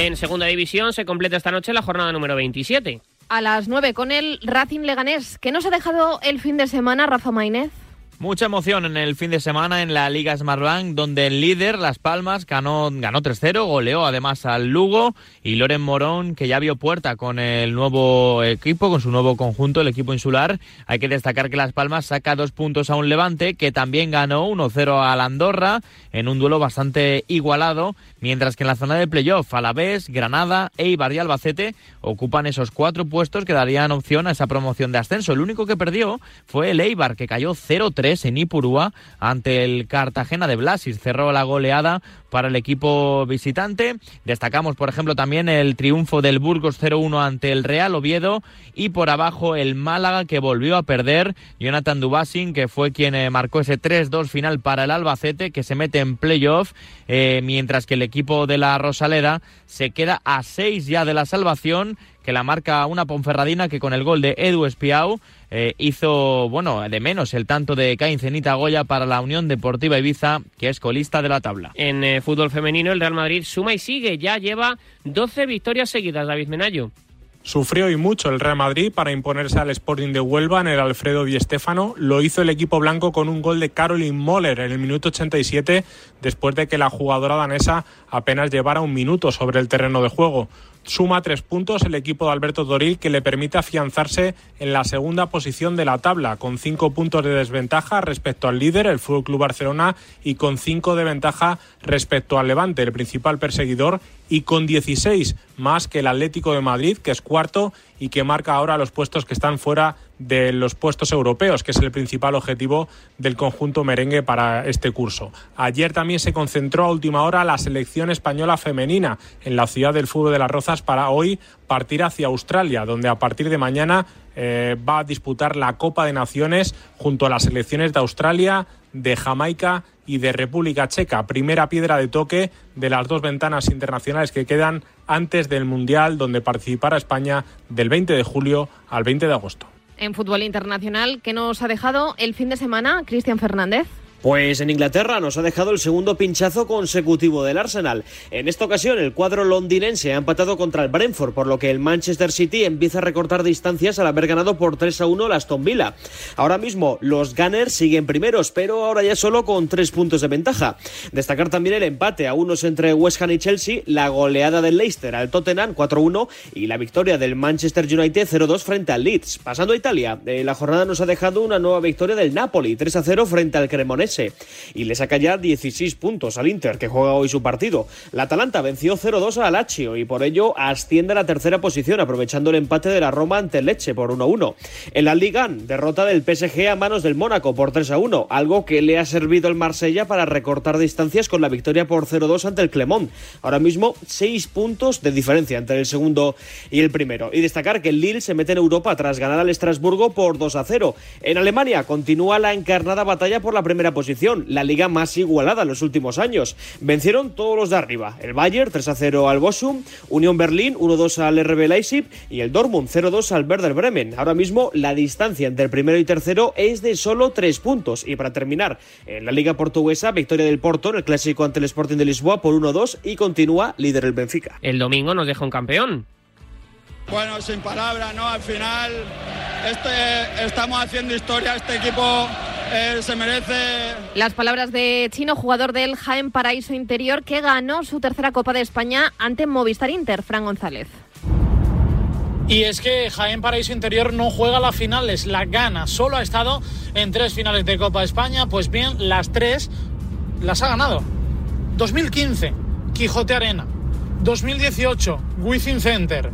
En segunda división se completa esta noche la jornada número 27. A las 9 con el Racing Leganés, que nos ha dejado el fin de semana, Rafa Mainez. Mucha emoción en el fin de semana en la Liga Smartbank, donde el líder, Las Palmas, ganó, ganó 3-0, goleó además al Lugo y Loren Morón, que ya vio puerta con el nuevo equipo, con su nuevo conjunto, el equipo insular. Hay que destacar que Las Palmas saca dos puntos a un Levante, que también ganó 1-0 a la Andorra, en un duelo bastante igualado, mientras que en la zona de playoff, Alavés, Granada, Eibar y Albacete ocupan esos cuatro puestos que darían opción a esa promoción de ascenso. El único que perdió fue el Eibar, que cayó 0-3 en Ipurúa ante el Cartagena de Blasis. Cerró la goleada para el equipo visitante. Destacamos, por ejemplo, también el triunfo del Burgos 0-1 ante el Real Oviedo y por abajo el Málaga que volvió a perder. Jonathan Dubasin, que fue quien eh, marcó ese 3-2 final para el Albacete, que se mete en playoff, eh, mientras que el equipo de la Rosaleda se queda a 6 ya de la salvación que la marca una Ponferradina que con el gol de Edu Espiau eh, hizo, bueno, de menos el tanto de Caín Cenita Goya para la Unión Deportiva Ibiza, que es colista de la tabla. En eh, fútbol femenino, el Real Madrid suma y sigue, ya lleva 12 victorias seguidas, David Menayo. Sufrió y mucho el Real Madrid para imponerse al Sporting de Huelva en el Alfredo Di Stéfano. Lo hizo el equipo blanco con un gol de Caroline Moller en el minuto 87, después de que la jugadora danesa apenas llevara un minuto sobre el terreno de juego. Suma tres puntos el equipo de Alberto Doril que le permite afianzarse en la segunda posición de la tabla, con cinco puntos de desventaja respecto al líder, el Fútbol Club Barcelona, y con cinco de ventaja respecto al Levante, el principal perseguidor, y con 16 más que el Atlético de Madrid, que es cuarto y que marca ahora los puestos que están fuera de los puestos europeos, que es el principal objetivo del conjunto merengue para este curso. Ayer también se concentró a última hora la selección española femenina en la ciudad del fútbol de las Rozas para hoy partir hacia Australia, donde a partir de mañana eh, va a disputar la Copa de Naciones junto a las selecciones de Australia, de Jamaica y de República Checa. Primera piedra de toque de las dos ventanas internacionales que quedan antes del Mundial, donde participará España del 20 de julio al 20 de agosto. En fútbol internacional, ¿qué nos ha dejado el fin de semana Cristian Fernández? Pues en Inglaterra nos ha dejado el segundo pinchazo consecutivo del Arsenal. En esta ocasión el cuadro londinense ha empatado contra el Brentford, por lo que el Manchester City empieza a recortar distancias al haber ganado por 3 a 1 la Aston Villa. Ahora mismo los Gunners siguen primeros, pero ahora ya solo con tres puntos de ventaja. Destacar también el empate a unos entre West Ham y Chelsea, la goleada del Leicester al Tottenham 4-1 y la victoria del Manchester United 0-2 frente al Leeds. Pasando a Italia, eh, la jornada nos ha dejado una nueva victoria del Napoli 3-0 frente al Cremonese y le saca ya 16 puntos al Inter, que juega hoy su partido. La Atalanta venció 0-2 al Lazio y por ello asciende a la tercera posición, aprovechando el empate de la Roma ante el Leche por 1-1. En la Liga, derrota del PSG a manos del Mónaco por 3-1, algo que le ha servido al Marsella para recortar distancias con la victoria por 0-2 ante el Clermont. Ahora mismo, 6 puntos de diferencia entre el segundo y el primero. Y destacar que el Lille se mete en Europa tras ganar al Estrasburgo por 2-0. En Alemania continúa la encarnada batalla por la primera posición la liga más igualada en los últimos años. Vencieron todos los de arriba, el Bayern 3 a 0 al Bochum, Unión Berlín 1-2 al RB Leipzig y el Dortmund 0-2 al Werder Bremen. Ahora mismo la distancia entre el primero y tercero es de solo 3 puntos. Y para terminar, en la liga portuguesa, victoria del Porto en el clásico ante el Sporting de Lisboa por 1-2 y continúa líder el Benfica. El domingo nos deja un campeón. Bueno, sin palabras, ¿no? Al final este, estamos haciendo historia, este equipo eh, se merece... Las palabras de Chino, jugador del Jaén Paraíso Interior, que ganó su tercera Copa de España ante Movistar Inter, Fran González. Y es que Jaén Paraíso Interior no juega las finales, la gana. Solo ha estado en tres finales de Copa de España. Pues bien, las tres las ha ganado. 2015, Quijote Arena. 2018, Wizzing Center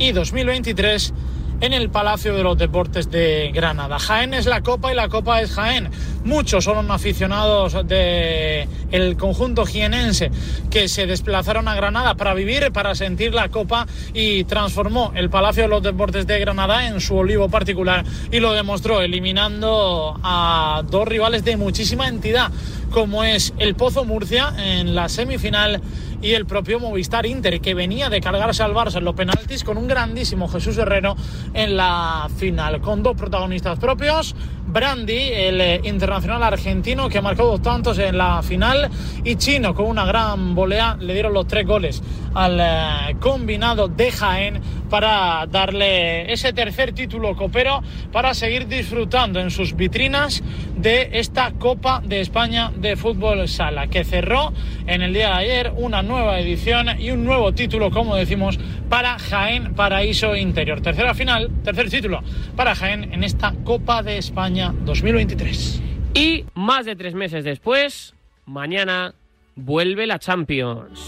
y 2023 en el Palacio de los Deportes de Granada. Jaén es la Copa y la Copa es Jaén. Muchos son aficionados del el conjunto jienense que se desplazaron a Granada para vivir, para sentir la Copa y transformó el Palacio de los Deportes de Granada en su olivo particular y lo demostró eliminando a dos rivales de muchísima entidad como es el Pozo Murcia en la semifinal y el propio Movistar Inter, que venía de cargarse al Barça en los penaltis con un grandísimo Jesús Herrero en la final, con dos protagonistas propios, Brandi, el eh, internacional argentino que ha marcado dos tantos en la final, y Chino con una gran volea, le dieron los tres goles al eh, combinado de Jaén para darle ese tercer título copero para seguir disfrutando en sus vitrinas de esta Copa de España de Fútbol Sala, que cerró en el día de ayer una nueva edición y un nuevo título, como decimos, para Jaén Paraíso Interior. Tercera final, tercer título para Jaén en esta Copa de España 2023. Y más de tres meses después, mañana vuelve la Champions.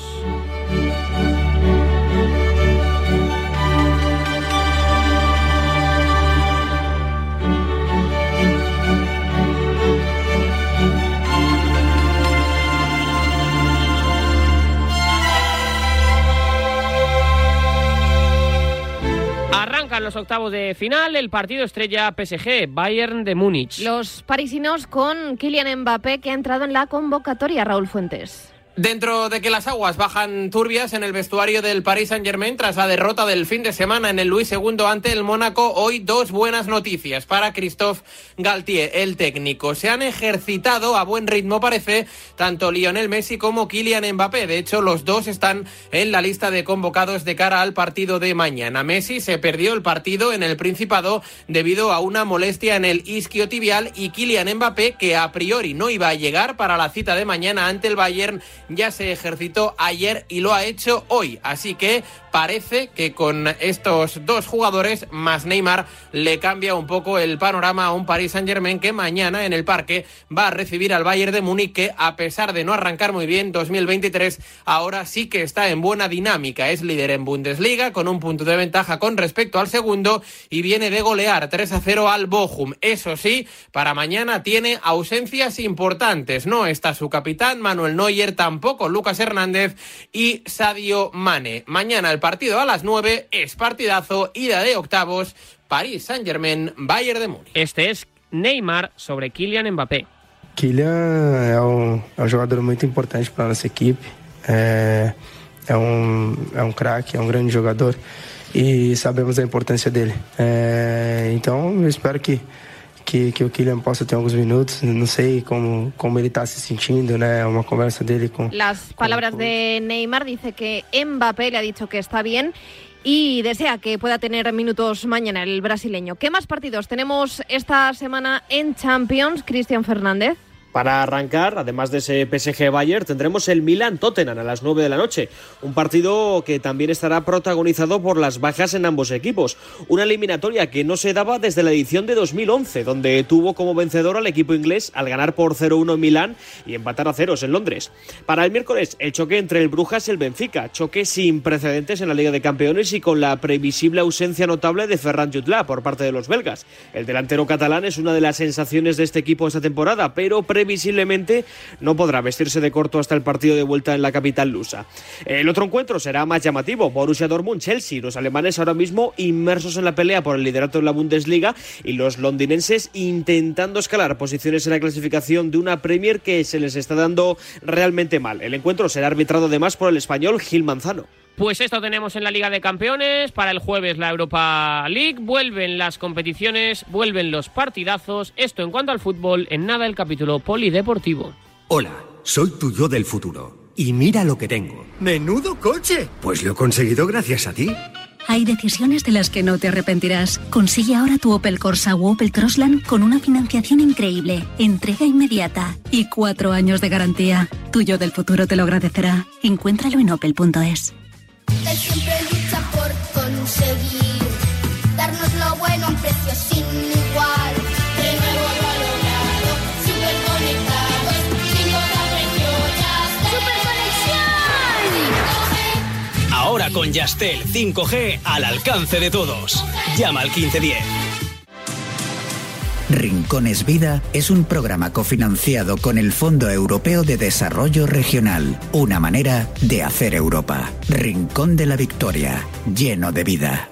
Arrancan los octavos de final, el partido estrella PSG, Bayern de Múnich. Los parisinos con Kylian Mbappé que ha entrado en la convocatoria, Raúl Fuentes. Dentro de que las aguas bajan turbias en el vestuario del Paris Saint-Germain tras la derrota del fin de semana en el Luis II ante el Mónaco, hoy dos buenas noticias para Christophe Galtier, el técnico. Se han ejercitado a buen ritmo, parece, tanto Lionel Messi como Kylian Mbappé. De hecho, los dos están en la lista de convocados de cara al partido de mañana. Messi se perdió el partido en el Principado debido a una molestia en el isquiotibial y Kylian Mbappé, que a priori no iba a llegar para la cita de mañana ante el Bayern, ya se ejercitó ayer y lo ha hecho hoy. Así que parece que con estos dos jugadores más Neymar le cambia un poco el panorama a un Paris Saint Germain que mañana en el parque va a recibir al Bayern de Múnich que a pesar de no arrancar muy bien 2023 ahora sí que está en buena dinámica. Es líder en Bundesliga con un punto de ventaja con respecto al segundo y viene de golear 3 a 0 al Bochum. Eso sí, para mañana tiene ausencias importantes. No está su capitán Manuel Neuer, tampoco Lucas Hernández y Sadio Mane. Mañana el partido a las 9 es partidazo, ida de octavos, París Saint-Germain, Bayern de Múnich. Este es Neymar sobre Kylian Mbappé. Kylian é um, é um jogador muito importante para a nossa equipe. É, é um, é um craque, é um grande jogador e sabemos a importância dele. É, então, eu espero que, que, que o Kylian possa ter alguns minutos. Não sei como, como ele está se sentindo, né? Uma conversa dele com. Las palabras de Neymar dice que Mbappé le ha dicho que está bien y desea que pueda tener minutos mañana el brasileño. ¿Qué más partidos tenemos esta semana en Champions, Cristian Fernández? Para arrancar, además de ese PSG Bayern, tendremos el Milan Tottenham a las 9 de la noche. Un partido que también estará protagonizado por las bajas en ambos equipos. Una eliminatoria que no se daba desde la edición de 2011, donde tuvo como vencedor al equipo inglés al ganar por 0-1 en Milán y empatar a ceros en Londres. Para el miércoles, el choque entre el Brujas y el Benfica. Choque sin precedentes en la Liga de Campeones y con la previsible ausencia notable de Ferran Jutla por parte de los belgas. El delantero catalán es una de las sensaciones de este equipo esta temporada, pero previsiblemente no podrá vestirse de corto hasta el partido de vuelta en la capital lusa. El otro encuentro será más llamativo, Borussia Dortmund-Chelsea, los alemanes ahora mismo inmersos en la pelea por el liderato de la Bundesliga y los londinenses intentando escalar posiciones en la clasificación de una Premier que se les está dando realmente mal. El encuentro será arbitrado además por el español Gil Manzano. Pues esto tenemos en la Liga de Campeones. Para el jueves la Europa League. Vuelven las competiciones, vuelven los partidazos. Esto en cuanto al fútbol, en nada el capítulo polideportivo. Hola, soy tu yo del futuro. Y mira lo que tengo. ¡Menudo coche! Pues lo he conseguido gracias a ti. Hay decisiones de las que no te arrepentirás. Consigue ahora tu Opel Corsa o Opel Crossland con una financiación increíble, entrega inmediata y cuatro años de garantía. Tuyo del futuro te lo agradecerá. Encuéntralo en opel.es. Él siempre lucha por conseguir darnos lo bueno a un precio sin igual. De nuevo lo ha logrado, super conectados, sin hora precio ya ¡Super Ahora con Yastel 5G al alcance de todos. Llama al 1510. Rincones Vida es un programa cofinanciado con el Fondo Europeo de Desarrollo Regional, una manera de hacer Europa. Rincón de la Victoria, lleno de vida.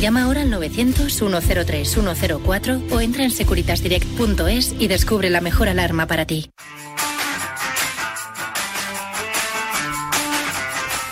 Llama ahora al 900-103-104 o entra en securitasdirect.es y descubre la mejor alarma para ti.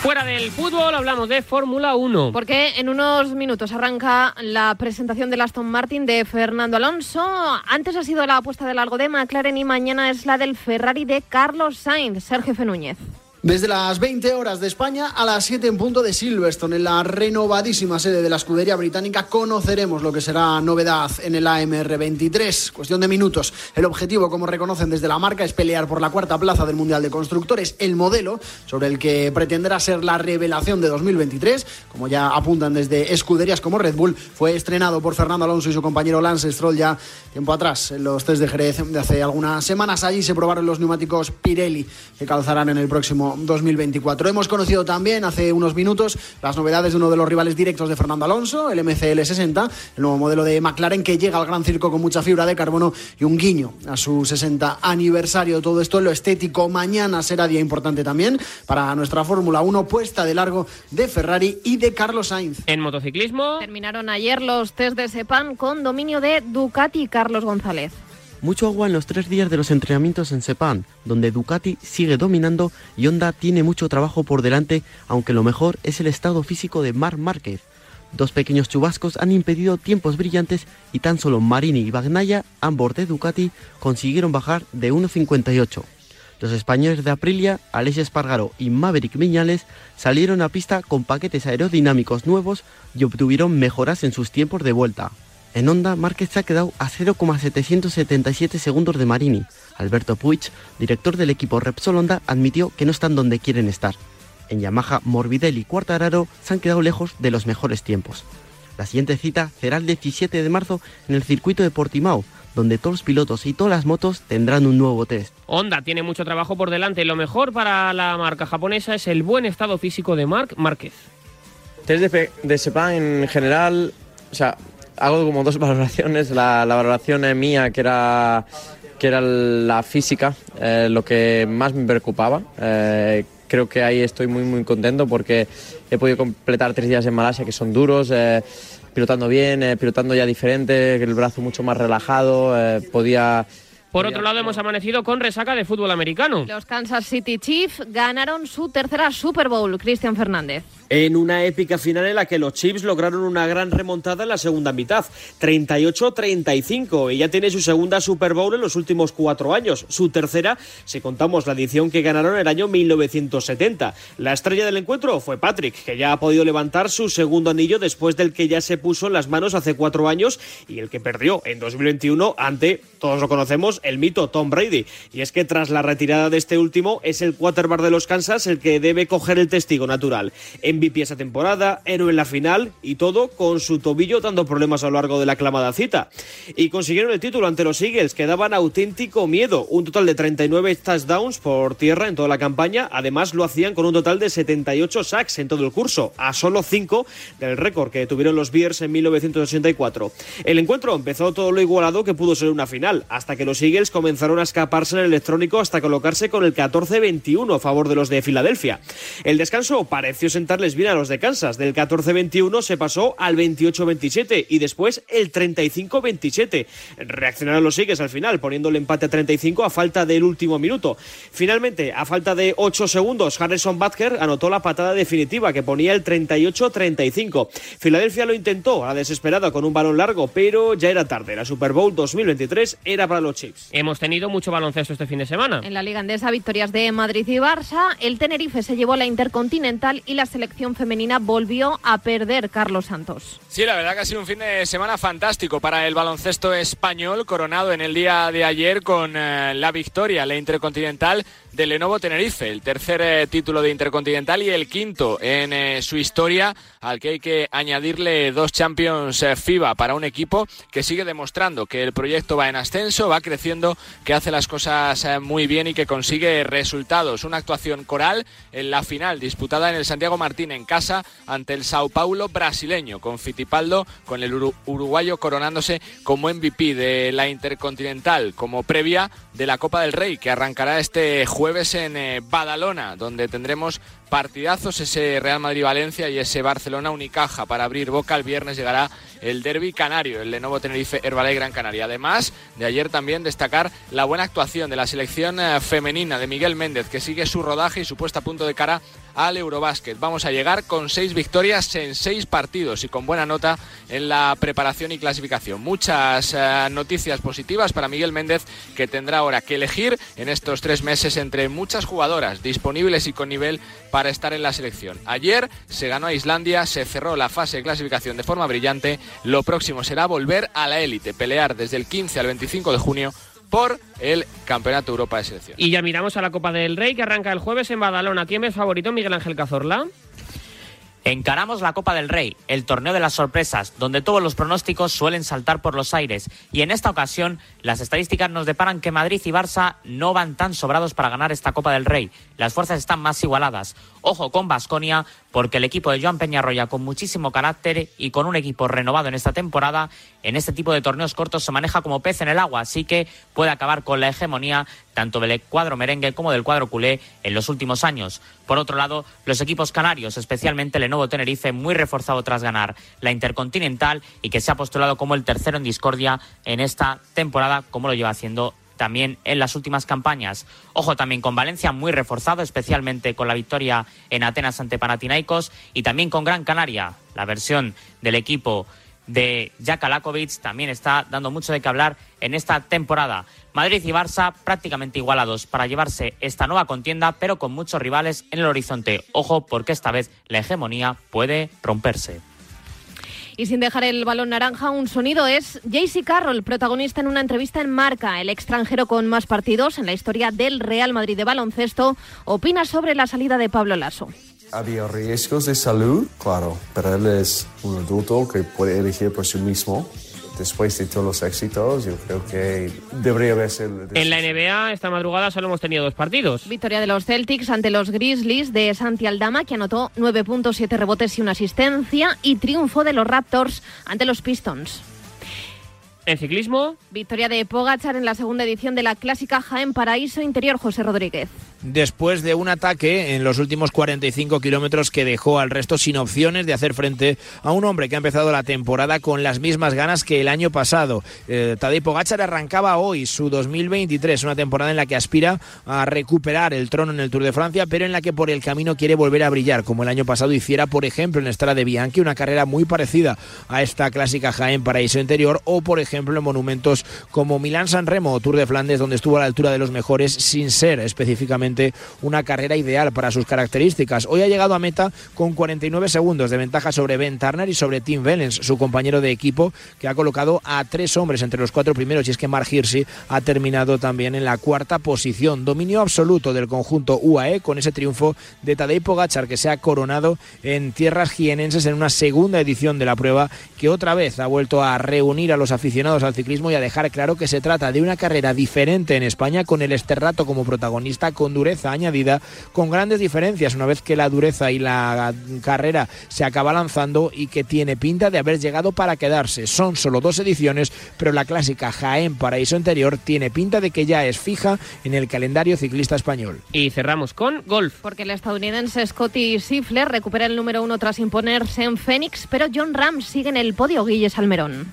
Fuera del fútbol hablamos de Fórmula 1. Porque en unos minutos arranca la presentación del Aston Martin de Fernando Alonso. Antes ha sido la apuesta de largo de McLaren y mañana es la del Ferrari de Carlos Sainz. Sergio Núñez. Desde las 20 horas de España a las 7 en punto de Silverstone, en la renovadísima sede de la escudería británica, conoceremos lo que será novedad en el AMR 23. Cuestión de minutos. El objetivo, como reconocen desde la marca, es pelear por la cuarta plaza del Mundial de Constructores, el modelo sobre el que pretenderá ser la revelación de 2023. Como ya apuntan desde escuderías como Red Bull, fue estrenado por Fernando Alonso y su compañero Lance Stroll ya tiempo atrás, en los test de Jerez de hace algunas semanas. Allí se probaron los neumáticos Pirelli que calzarán en el próximo año 2024. Hemos conocido también hace unos minutos las novedades de uno de los rivales directos de Fernando Alonso, el MCL 60, el nuevo modelo de McLaren que llega al Gran Circo con mucha fibra de carbono y un guiño a su 60 aniversario. Todo esto en lo estético. Mañana será día importante también para nuestra Fórmula 1 puesta de largo de Ferrari y de Carlos Sainz. En motociclismo. Terminaron ayer los test de Sepan con dominio de Ducati y Carlos González. Mucho agua en los tres días de los entrenamientos en Sepang, donde Ducati sigue dominando y Honda tiene mucho trabajo por delante, aunque lo mejor es el estado físico de Marc Márquez. Dos pequeños chubascos han impedido tiempos brillantes y tan solo Marini y Bagnaia, ambos de Ducati, consiguieron bajar de 1.58. Los españoles de Aprilia, Aleix Espargaro y Maverick Viñales salieron a pista con paquetes aerodinámicos nuevos y obtuvieron mejoras en sus tiempos de vuelta. En Honda, Márquez se ha quedado a 0,777 segundos de Marini. Alberto Puig, director del equipo Repsol Honda, admitió que no están donde quieren estar. En Yamaha, Morbidelli y Quartararo se han quedado lejos de los mejores tiempos. La siguiente cita será el 17 de marzo en el circuito de Portimao, donde todos los pilotos y todas las motos tendrán un nuevo test. Honda tiene mucho trabajo por delante. Lo mejor para la marca japonesa es el buen estado físico de Marc Márquez. Test de, de Sepang en general, o sea, hago como dos valoraciones. La, la valoración eh, mía, que era, que era la física, eh, lo que más me preocupaba. Eh, creo que ahí estoy muy, muy contento porque he podido completar tres días en Malasia que son duros. eh, pilotando bien, eh, pilotando ya diferente, el brazo mucho más relajado, eh, podía... Por otro lado, hemos amanecido con resaca de fútbol americano. Los Kansas City Chiefs ganaron su tercera Super Bowl. Cristian Fernández. En una épica final en la que los Chiefs lograron una gran remontada en la segunda mitad, 38-35, y ya tiene su segunda Super Bowl en los últimos cuatro años, su tercera si contamos la edición que ganaron en el año 1970. La estrella del encuentro fue Patrick, que ya ha podido levantar su segundo anillo después del que ya se puso en las manos hace cuatro años y el que perdió en 2021 ante, todos lo conocemos, el mito Tom Brady. Y es que tras la retirada de este último es el quarterback de los Kansas el que debe coger el testigo natural. MVP esa temporada, héroe en la final y todo con su tobillo dando problemas a lo largo de la aclamada cita. Y consiguieron el título ante los Eagles que daban auténtico miedo, un total de 39 touchdowns por tierra en toda la campaña, además lo hacían con un total de 78 sacks en todo el curso, a solo 5 del récord que tuvieron los Bears en 1984. El encuentro empezó todo lo igualado que pudo ser una final, hasta que los Eagles comenzaron a escaparse en el electrónico hasta colocarse con el 14-21 a favor de los de Filadelfia. El descanso pareció sentarles bien a los de Kansas. Del 14-21 se pasó al 28-27 y después el 35-27. Reaccionaron los Eagles al final, poniendo el empate a 35 a falta del último minuto. Finalmente, a falta de 8 segundos, Harrison Butker anotó la patada definitiva que ponía el 38-35. Filadelfia lo intentó a la desesperada con un balón largo, pero ya era tarde. La Super Bowl 2023 era para los Chiefs. Hemos tenido mucho baloncesto este fin de semana. En la Liga Andesa, victorias de Madrid y Barça. El Tenerife se llevó la Intercontinental y la selección femenina volvió a perder Carlos Santos. Sí, la verdad que ha sido un fin de semana fantástico para el baloncesto español, coronado en el día de ayer con eh, la victoria, la Intercontinental de Lenovo Tenerife, el tercer eh, título de Intercontinental y el quinto en eh, su historia, al que hay que añadirle dos Champions eh, FIBA para un equipo que sigue demostrando que el proyecto va en ascenso, va creciendo, que hace las cosas eh, muy bien y que consigue resultados. Una actuación coral en la final disputada en el Santiago Martín en casa ante el Sao Paulo brasileño, con Con el uru- uruguayo coronándose como MVP de la Intercontinental, como previa de la Copa del Rey, que arrancará este jueves en eh, Badalona, donde tendremos partidazos, ese Real Madrid-Valencia y ese Barcelona-Unicaja. Para abrir boca, el viernes llegará el derby canario, el Lenovo Tenerife Herbalife Gran Canaria. Además, de ayer también destacar la buena actuación de la selección eh, femenina de Miguel Méndez, que sigue su rodaje y su puesta a punto de cara al Eurobásquet. Vamos a llegar con seis victorias en seis partidos y con buena nota en la preparación y clasificación. Muchas eh, noticias positivas para Miguel Méndez, que tendrá ahora que elegir en estos tres meses entre muchas jugadoras disponibles y con nivel para estar en la selección. Ayer se ganó a Islandia, se cerró la fase de clasificación de forma brillante. Lo próximo será volver a la élite, pelear desde el 15 al 25 de junio por el Campeonato Europa de Selección. Y ya miramos a la Copa del Rey que arranca el jueves en Badalona. ¿Quién es favorito? Miguel Ángel Cazorla. Encaramos la Copa del Rey, el torneo de las sorpresas, donde todos los pronósticos suelen saltar por los aires. Y en esta ocasión, las estadísticas nos deparan que Madrid y Barça no van tan sobrados para ganar esta Copa del Rey. Las fuerzas están más igualadas. Ojo con Basconia, porque el equipo de Joan Peñarroya, con muchísimo carácter y con un equipo renovado en esta temporada, en este tipo de torneos cortos se maneja como pez en el agua, así que puede acabar con la hegemonía tanto del cuadro merengue como del cuadro culé en los últimos años. Por otro lado, los equipos canarios, especialmente el Lenovo Tenerife, muy reforzado tras ganar la Intercontinental y que se ha postulado como el tercero en discordia en esta temporada, como lo lleva haciendo también en las últimas campañas. Ojo también con Valencia muy reforzado, especialmente con la victoria en Atenas ante Panathinaikos y también con Gran Canaria, la versión del equipo de Jack Alakovic también está dando mucho de qué hablar en esta temporada. Madrid y Barça prácticamente igualados para llevarse esta nueva contienda, pero con muchos rivales en el horizonte. Ojo, porque esta vez la hegemonía puede romperse. Y sin dejar el balón naranja, un sonido es JC Carroll, protagonista en una entrevista en Marca. El extranjero con más partidos en la historia del Real Madrid de baloncesto opina sobre la salida de Pablo Lasso. Había riesgos de salud, claro, pero él es un adulto que puede elegir por sí mismo. Después de todos los éxitos, yo creo que debería haberse... En la NBA esta madrugada solo hemos tenido dos partidos. Victoria de los Celtics ante los Grizzlies de Santi Aldama, que anotó 9.7 rebotes y una asistencia, y triunfo de los Raptors ante los Pistons. En ciclismo, Victoria de Pogachar en la segunda edición de la clásica Jaén Paraíso Interior José Rodríguez. Después de un ataque en los últimos 45 kilómetros que dejó al resto sin opciones de hacer frente a un hombre que ha empezado la temporada con las mismas ganas que el año pasado. Eh, Tadej Pogacar arrancaba hoy su 2023, una temporada en la que aspira a recuperar el trono en el Tour de Francia, pero en la que por el camino quiere volver a brillar, como el año pasado hiciera, por ejemplo, en Estrada de Bianchi, una carrera muy parecida a esta clásica Jaén Paraíso Interior, o por ejemplo en monumentos como Milán-San Remo o Tour de Flandes, donde estuvo a la altura de los mejores sin ser específicamente una carrera ideal para sus características. Hoy ha llegado a meta con 49 segundos de ventaja sobre Ben Turner y sobre Tim Vellens, su compañero de equipo, que ha colocado a tres hombres entre los cuatro primeros. Y es que Mark Hirschi ha terminado también en la cuarta posición. Dominio absoluto del conjunto UAE con ese triunfo de Tadej Pogachar que se ha coronado en tierras jienenses en una segunda edición de la prueba que otra vez ha vuelto a reunir a los aficionados al ciclismo y a dejar claro que se trata de una carrera diferente en España con el Esterrato como protagonista, dureza añadida, con grandes diferencias una vez que la dureza y la carrera se acaba lanzando y que tiene pinta de haber llegado para quedarse. Son solo dos ediciones, pero la clásica Jaén Paraíso Interior tiene pinta de que ya es fija en el calendario ciclista español. Y cerramos con golf. Porque el estadounidense Scotty Scheffler recupera el número uno tras imponerse en Phoenix, pero John Ram sigue en el podio Guille Salmerón.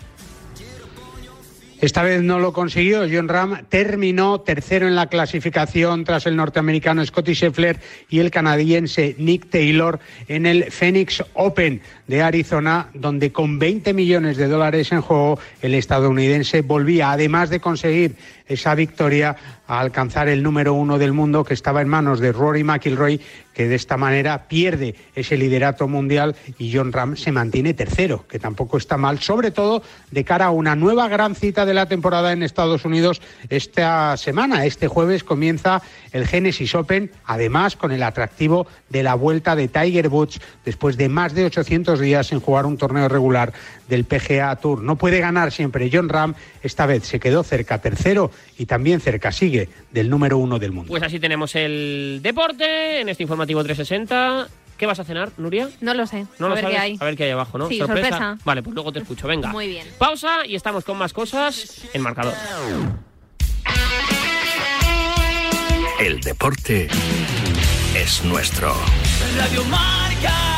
Esta vez no lo consiguió. John Ram terminó tercero en la clasificación tras el norteamericano Scotty Scheffler y el canadiense Nick Taylor en el Phoenix Open de Arizona, donde con 20 millones de dólares en juego el estadounidense volvía, además de conseguir esa victoria, a alcanzar el número uno del mundo que estaba en manos de Rory McIlroy, que de esta manera pierde ese liderato mundial y John Ram se mantiene tercero, que tampoco está mal, sobre todo de cara a una nueva gran cita de la temporada en Estados Unidos esta semana. Este jueves comienza el Genesis Open, además con el atractivo de la vuelta de Tiger Woods después de más de 800 días en jugar un torneo regular del PGA Tour. No puede ganar siempre John Ram, esta vez se quedó cerca tercero y también cerca sigue del número uno del mundo. Pues así tenemos el deporte en este informativo 360. ¿Qué vas a cenar, Nuria? No lo sé. No a lo ver sabes. qué hay. A ver qué hay abajo, ¿no? Sí, sorpresa. Vale, pues luego te escucho. Venga. Muy bien. Pausa y estamos con más cosas en marcador. El deporte es nuestro. Radio Marca.